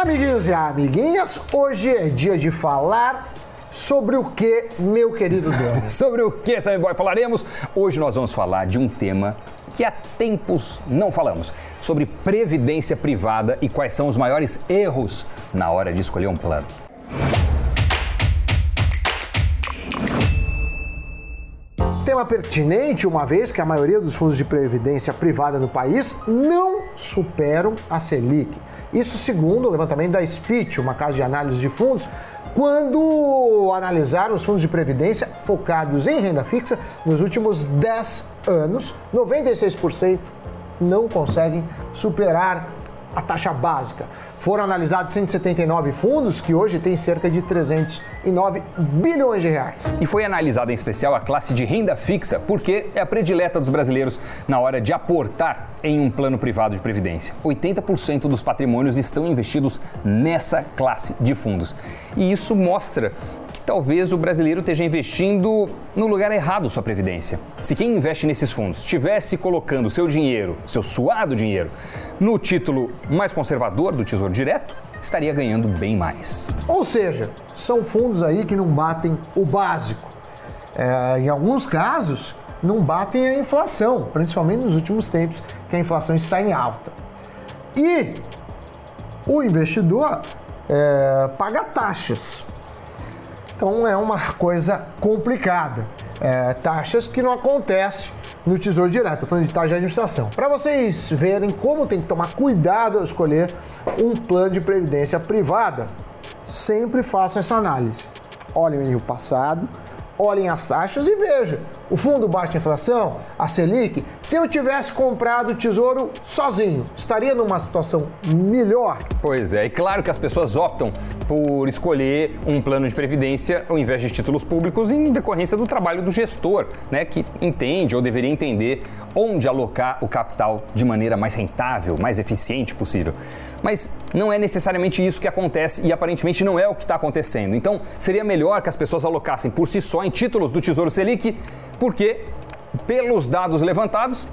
Amiguinhos e amiguinhas, hoje é dia de falar sobre o que, meu querido Dani? sobre o que, Sammy Boy, falaremos? Hoje nós vamos falar de um tema que há tempos não falamos, sobre previdência privada e quais são os maiores erros na hora de escolher um plano. Tema pertinente, uma vez que a maioria dos fundos de previdência privada no país não superam a Selic. Isso segundo o levantamento da SPIT, uma casa de análise de fundos, quando analisaram os fundos de previdência focados em renda fixa nos últimos 10 anos, 96% não conseguem superar a taxa básica. Foram analisados 179 fundos, que hoje têm cerca de 309 bilhões de reais. E foi analisada em especial a classe de renda fixa, porque é a predileta dos brasileiros na hora de aportar em um plano privado de previdência. 80% dos patrimônios estão investidos nessa classe de fundos. E isso mostra que talvez o brasileiro esteja investindo no lugar errado sua previdência. Se quem investe nesses fundos estivesse colocando seu dinheiro, seu suado dinheiro, no título mais conservador do Tesouro Direto, estaria ganhando bem mais. Ou seja, são fundos aí que não batem o básico. É, em alguns casos, não batem a inflação, principalmente nos últimos tempos, que a inflação está em alta. E o investidor é, paga taxas. Então é uma coisa complicada. É, taxas que não acontecem no Tesouro Direto, falando de taxa de administração. Para vocês verem como tem que tomar cuidado ao escolher um plano de previdência privada, sempre façam essa análise. Olhem o passado, olhem as taxas e vejam. O fundo baixa inflação, a Selic, se eu tivesse comprado o tesouro sozinho, estaria numa situação melhor? Pois é, e claro que as pessoas optam por escolher um plano de previdência ao invés de títulos públicos em decorrência do trabalho do gestor, né, que entende ou deveria entender onde alocar o capital de maneira mais rentável, mais eficiente possível. Mas não é necessariamente isso que acontece e aparentemente não é o que está acontecendo. Então, seria melhor que as pessoas alocassem por si só em títulos do Tesouro Selic, porque, pelos dados levantados,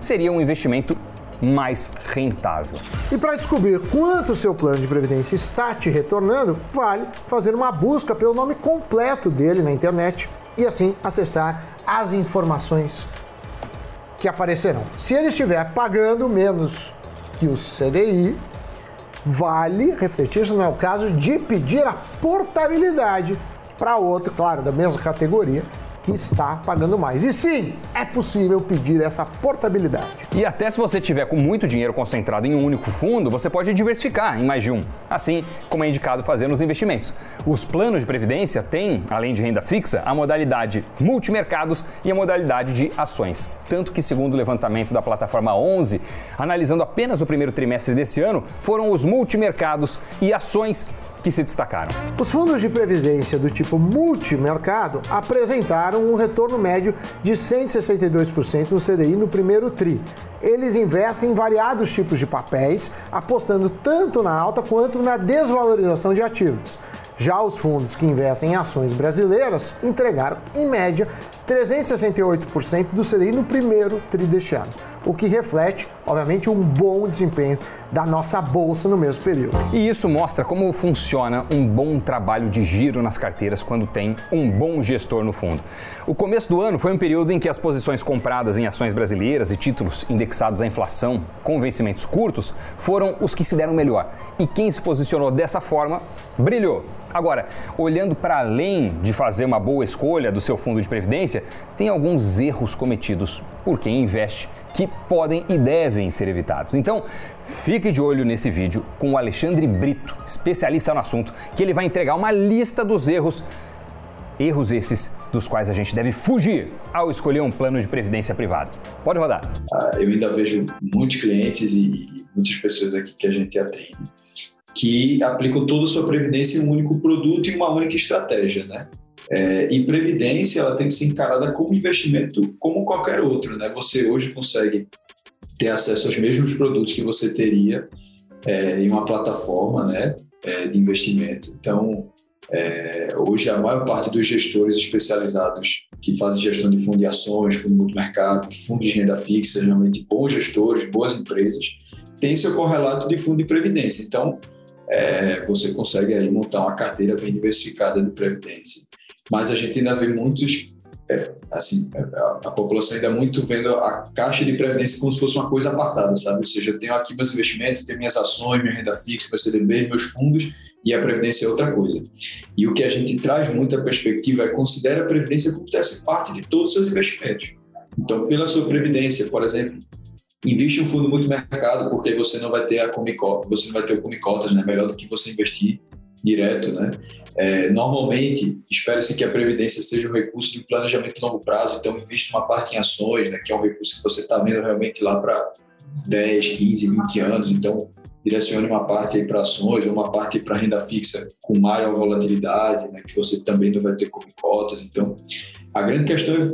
seria um investimento mais rentável. E para descobrir quanto seu plano de previdência está te retornando, vale fazer uma busca pelo nome completo dele na internet e assim acessar as informações que aparecerão. Se ele estiver pagando menos que o CDI, vale refletir se não é o caso de pedir a portabilidade para outro, claro, da mesma categoria, que está pagando mais. E sim, é possível pedir essa portabilidade. E até se você tiver com muito dinheiro concentrado em um único fundo, você pode diversificar em mais de um, assim como é indicado fazer nos investimentos. Os planos de previdência têm, além de renda fixa, a modalidade multimercados e a modalidade de ações. Tanto que, segundo o levantamento da plataforma 11, analisando apenas o primeiro trimestre desse ano, foram os multimercados e ações que se destacaram. Os fundos de previdência do tipo multimercado apresentaram um retorno médio de 162% no CDI no primeiro TRI. Eles investem em variados tipos de papéis, apostando tanto na alta quanto na desvalorização de ativos. Já os fundos que investem em ações brasileiras entregaram, em média, 368% do CDI no primeiro TRI deste ano o que reflete, obviamente, um bom desempenho da nossa bolsa no mesmo período. E isso mostra como funciona um bom trabalho de giro nas carteiras quando tem um bom gestor no fundo. O começo do ano foi um período em que as posições compradas em ações brasileiras e títulos indexados à inflação com vencimentos curtos foram os que se deram melhor. E quem se posicionou dessa forma brilhou. Agora, olhando para além de fazer uma boa escolha do seu fundo de previdência, tem alguns erros cometidos por quem investe que podem e devem ser evitados. Então, fique de olho nesse vídeo com o Alexandre Brito, especialista no assunto, que ele vai entregar uma lista dos erros Erros esses dos quais a gente deve fugir ao escolher um plano de previdência privada. Pode rodar. Ah, eu ainda vejo muitos clientes e muitas pessoas aqui que a gente atende que aplicam toda a sua previdência em um único produto e uma única estratégia, né? É, e previdência ela tem que ser encarada como investimento como qualquer outro, né? Você hoje consegue ter acesso aos mesmos produtos que você teria é, em uma plataforma, né, é, de investimento. Então, é, hoje a maior parte dos gestores especializados que fazem gestão de fundo de ações, fundo multimercado, fundo de renda fixa, geralmente bons gestores, boas empresas, têm seu correlato de fundo de previdência. Então, é, você consegue aí montar uma carteira bem diversificada de previdência. Mas a gente ainda vê muitos é, assim, a, a, população ainda é muito vendo a caixa de previdência como se fosse uma coisa apartada, sabe? Ou seja, eu tenho aqui meus investimentos, tenho minhas ações, minha renda fixa, meu CDB, meus fundos, e a previdência é outra coisa. E o que a gente traz muita perspectiva é considere a previdência como se fosse parte de todos os seus investimentos. Então, pela sua previdência, por exemplo, investe um fundo muito mercado, porque você não vai ter a Comicota, você não vai ter o Comicotas, né? Melhor do que você investir direto, né? É, normalmente, espera-se que a previdência seja um recurso de planejamento de longo prazo, então investe uma parte em ações, né, que é um recurso que você está vendo realmente lá para 10, 15, 20 anos, então direcione uma parte para ações, uma parte para renda fixa com maior volatilidade, né, que você também não vai ter como cotas. Então, a grande questão é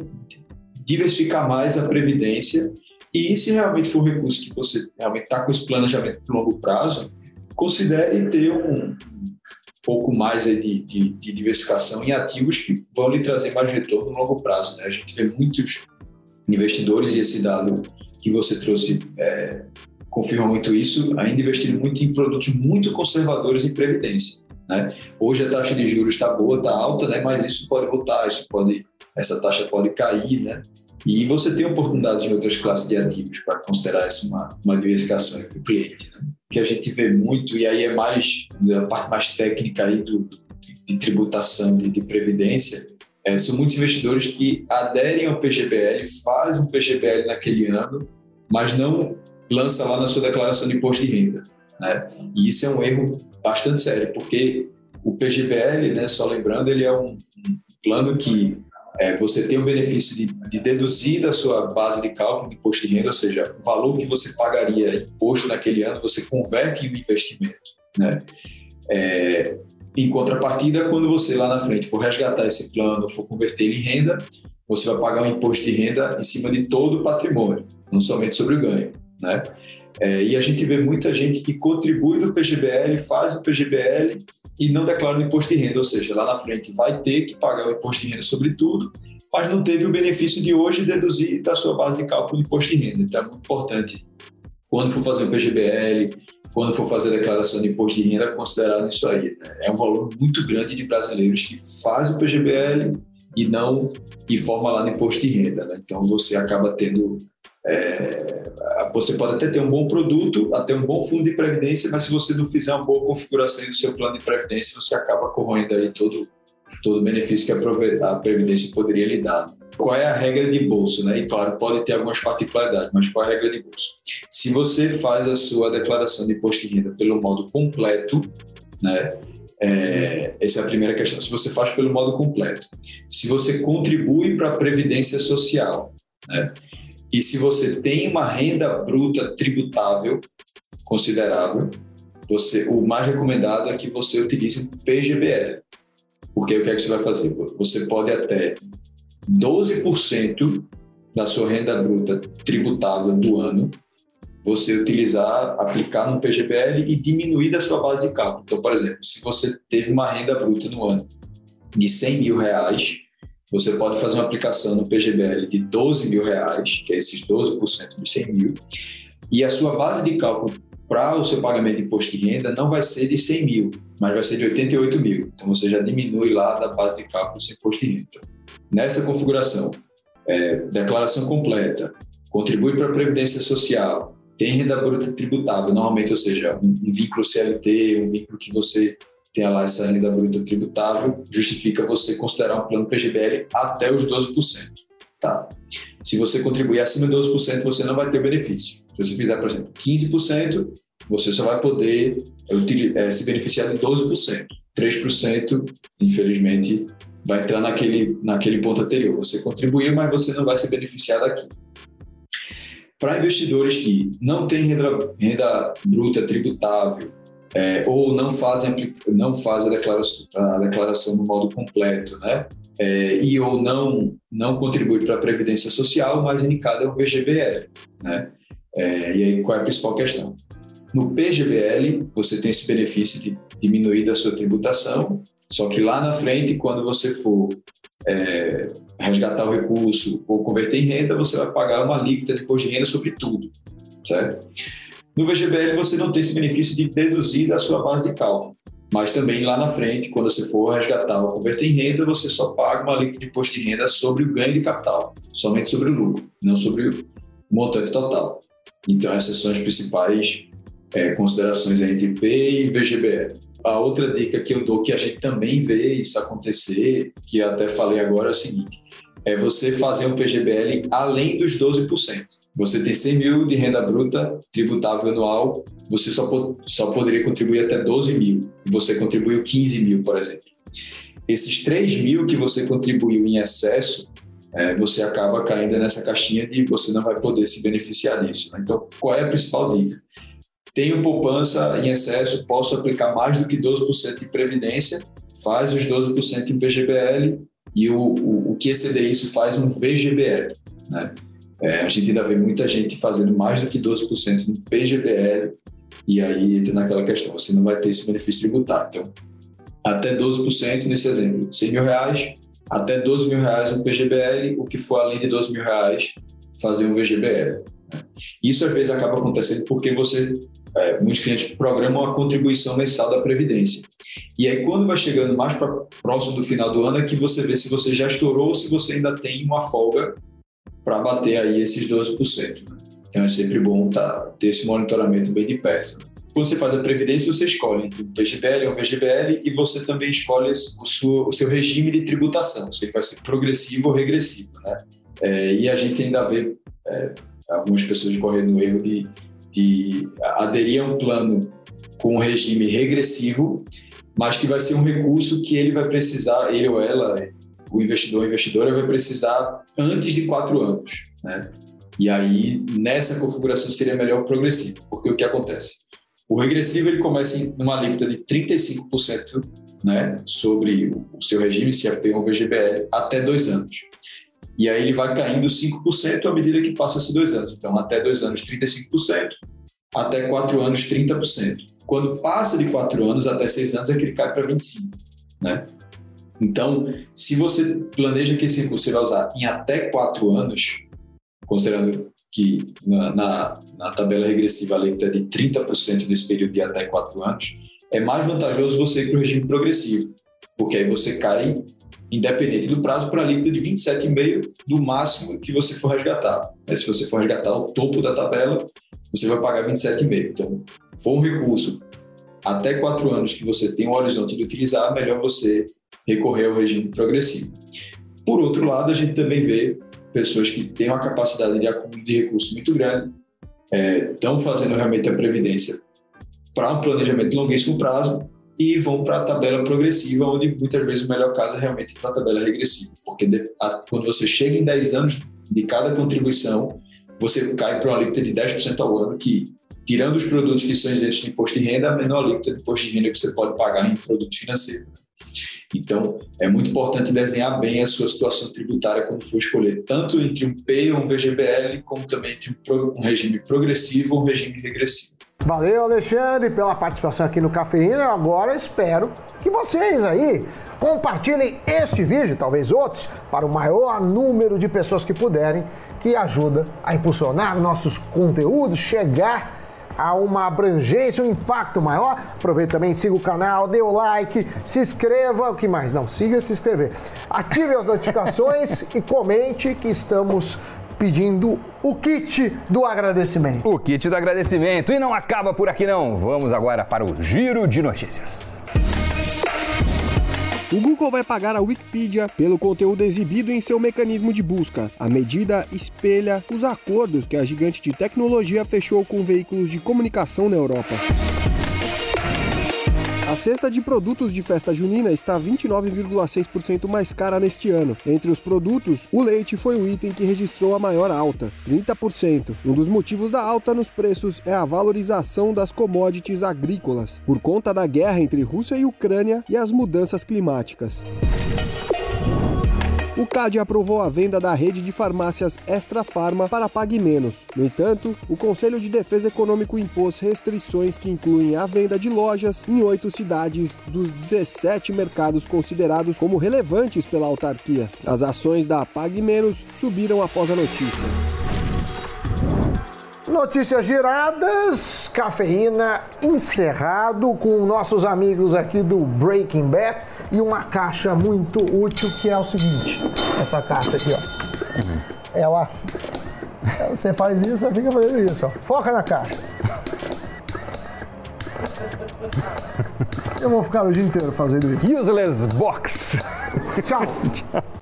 diversificar mais a previdência e se realmente for um recurso que você realmente está com esse planejamento de longo prazo, considere ter um, pouco mais de, de, de, diversificação em ativos que vão lhe trazer mais retorno no longo prazo. Né? A gente vê muitos investidores, e esse dado que você trouxe é, confirma muito isso, ainda investindo muito em produtos muito conservadores em previdência. Né? Hoje a taxa de juros está boa, está alta, né? mas isso pode voltar, isso pode, essa taxa pode cair, né? E você tem oportunidades em outras classes de ativos para considerar isso uma, uma diversificação para o cliente. Né? que a gente vê muito, e aí é mais a parte mais técnica aí do, do de tributação, de, de previdência, é, são muitos investidores que aderem ao PGBL, fazem um PGBL naquele ano, mas não lança lá na sua declaração de imposto de renda. Né? E isso é um erro bastante sério, porque o PGBL, né, só lembrando, ele é um, um plano que é, você tem o benefício de, de, deduzir da sua base de cálculo de imposto de renda, ou seja, o valor que você pagaria imposto naquele ano, você converte em um investimento. Né? É, em contrapartida, quando você lá na frente for resgatar esse plano, for converter em renda, você vai pagar um imposto de renda em cima de todo o patrimônio, não somente sobre o ganho. Né? É, e a gente vê muita gente que contribui do PGBL, faz o PGBL e não declara o imposto de renda, ou seja, lá na frente vai ter que pagar o imposto de renda sobre tudo, mas não teve o benefício de hoje deduzir da sua base de cálculo do imposto de renda. Então é muito importante, quando for fazer o PGBL, quando for fazer a declaração de imposto de renda, considerar isso aí. Né? É um valor muito grande de brasileiros que faz o PGBL e não informa lá no imposto de renda. Né? Então você acaba tendo é, você pode até ter um bom produto, até um bom fundo de previdência, mas se você não fizer uma boa configuração do seu plano de previdência, você acaba corroendo aí todo, todo o benefício que a previdência poderia lhe dar. Qual é a regra de bolso? Né? E claro, pode ter algumas particularidades, mas qual é a regra de bolso? Se você faz a sua declaração de imposto de renda pelo modo completo, né? É, essa é a primeira questão. Se você faz pelo modo completo, se você contribui para a previdência social, né? E se você tem uma renda bruta tributável considerável, você, o mais recomendado é que você utilize o PGBL. Porque o que é que você vai fazer? Você pode até 12% da sua renda bruta tributável do ano você utilizar, aplicar no PGBL e diminuir da sua base de cálculo. Então, por exemplo, se você teve uma renda bruta no ano de 100 mil reais, você pode fazer uma aplicação no PGBL de 12 mil reais, que é esses 12% dos 100 mil, e a sua base de cálculo para o seu pagamento de imposto de renda não vai ser de 100 mil, mas vai ser de 88 mil. Então você já diminui lá da base de cálculo seu imposto de renda. Nessa configuração, é, declaração completa, contribui para a Previdência Social, tem renda bruta tributável, normalmente, ou seja, um, um vínculo CLT, um vínculo que você tenha lá essa renda bruta tributável, justifica você considerar um plano PGBL até os 12%. Tá? Se você contribuir acima de 12%, você não vai ter benefício. Se você fizer, por exemplo, 15%, você só vai poder é, se beneficiar de 12%. 3%, infelizmente, vai entrar naquele, naquele ponto anterior. Você contribuiu, mas você não vai se beneficiar daqui. Para investidores que não têm renda, renda bruta tributável é, ou não fazem, não fazem a, declaração, a declaração no modo completo, né? É, e ou não, não contribui para a Previdência Social, mais indicado é o VGBL. Né? É, e aí, qual é a principal questão? No PGBL, você tem esse benefício de diminuir da sua tributação, só que lá na frente, quando você for é, resgatar o recurso ou converter em renda, você vai pagar uma alíquota de de renda sobre tudo, certo? No VGBL você não tem esse benefício de deduzir da sua base de cálculo. Mas também lá na frente, quando você for resgatar ou converter em renda, você só paga uma alíquota de imposto de renda sobre o ganho de capital, somente sobre o lucro, não sobre o montante total. Então, essas são as principais é, considerações entre P e VGBL. A outra dica que eu dou, que a gente também vê isso acontecer, que até falei agora, é o seguinte: é você fazer um PGBL além dos 12%. Você tem 100 mil de renda bruta tributável anual, você só, só poderia contribuir até 12 mil. Você contribuiu 15 mil, por exemplo. Esses 3 mil que você contribuiu em excesso, é, você acaba caindo nessa caixinha de você não vai poder se beneficiar disso. Né? Então, qual é a principal dica? Tenho poupança em excesso, posso aplicar mais do que 12% de previdência, faz os 12% em PGBL e o, o, o que exceder isso faz um VGBL. Né? É, a gente ainda vê muita gente fazendo mais do que 12% no PGBL, e aí entra naquela questão, você não vai ter esse benefício tributário. Então, até 12% nesse exemplo, 100 mil reais, até 12 mil reais no PGBL, o que for além de 12 mil reais, fazer um VGBL. Né? Isso às vezes acaba acontecendo porque você, é, muitos clientes programam a contribuição mensal da Previdência. E aí, quando vai chegando mais para próximo do final do ano, é que você vê se você já estourou ou se você ainda tem uma folga para bater aí esses 12%. Né? Então é sempre bom tá, ter esse monitoramento bem de perto. Quando você faz a previdência, você escolhe entre um PGBL ou um VGBL e você também escolhe o seu, o seu regime de tributação, se vai ser progressivo ou regressivo. Né? É, e a gente ainda vê é, algumas pessoas correndo o erro de, de aderir a um plano com um regime regressivo, mas que vai ser um recurso que ele vai precisar, ele ou ela, o investidor ou investidora vai precisar antes de quatro anos, né? E aí, nessa configuração, seria melhor o progressivo, porque o que acontece? O regressivo ele começa em uma alíquota de 35% né, sobre o seu regime, se é ou VGBL, até dois anos. E aí ele vai caindo 5% à medida que passa esses dois anos. Então, até dois anos, 35%, até quatro anos, 30%. Quando passa de quatro anos até seis anos, é que ele cai para 25%. Né? Então, se você planeja que esse recurso você vai usar em até quatro anos, considerando que na, na, na tabela regressiva a alíquota é de 30% nesse período de até quatro anos, é mais vantajoso você ir para o regime progressivo, porque aí você cai, independente do prazo, para a alíquota de 27,5% do máximo que você for resgatar. Se você for resgatar o topo da tabela, você vai pagar 27,5%. Então, for um recurso até quatro anos que você tem um horizonte de utilizar, melhor você recorrer ao regime progressivo. Por outro lado, a gente também vê pessoas que têm uma capacidade de acúmulo de recursos muito grande, estão é, fazendo realmente a previdência para um planejamento de longuíssimo prazo e vão para a tabela progressiva, onde muitas vezes o melhor caso é realmente para a tabela regressiva, porque de, a, quando você chega em 10 anos de cada contribuição, você cai para uma alíquota de 10% ao ano, que, tirando os produtos que são isentos de imposto de renda, a menor alíquota de imposto de renda que você pode pagar em produto financeiro. Então, é muito importante desenhar bem a sua situação tributária quando for escolher, tanto entre um P ou um VGBL, como também entre um regime progressivo ou um regime regressivo. Valeu, Alexandre, pela participação aqui no Cafeína. Agora espero que vocês aí compartilhem este vídeo, talvez outros, para o maior número de pessoas que puderem, que ajuda a impulsionar nossos conteúdos, chegar a uma abrangência, um impacto maior. Aproveite também, siga o canal, dê o like, se inscreva, o que mais? Não, siga se inscrever. Ative as notificações e comente que estamos pedindo o kit do agradecimento. O kit do agradecimento. E não acaba por aqui não. Vamos agora para o giro de notícias. O Google vai pagar a Wikipedia pelo conteúdo exibido em seu mecanismo de busca. A medida espelha os acordos que a gigante de tecnologia fechou com veículos de comunicação na Europa. A cesta de produtos de festa junina está 29,6% mais cara neste ano. Entre os produtos, o leite foi o item que registrou a maior alta, 30%. Um dos motivos da alta nos preços é a valorização das commodities agrícolas, por conta da guerra entre Rússia e Ucrânia e as mudanças climáticas o CAD aprovou a venda da rede de farmácias Extra Farma para Pague Menos. No entanto, o Conselho de Defesa Econômico impôs restrições que incluem a venda de lojas em oito cidades dos 17 mercados considerados como relevantes pela autarquia. As ações da Pague Menos subiram após a notícia. Notícias giradas Cafeína encerrado com nossos amigos aqui do Breaking Bad e uma caixa muito útil que é o seguinte, essa caixa aqui, ó. Ela você faz isso, você fica fazendo isso, ó. Foca na caixa. Eu vou ficar o dia inteiro fazendo isso. Useless Box. Tchau.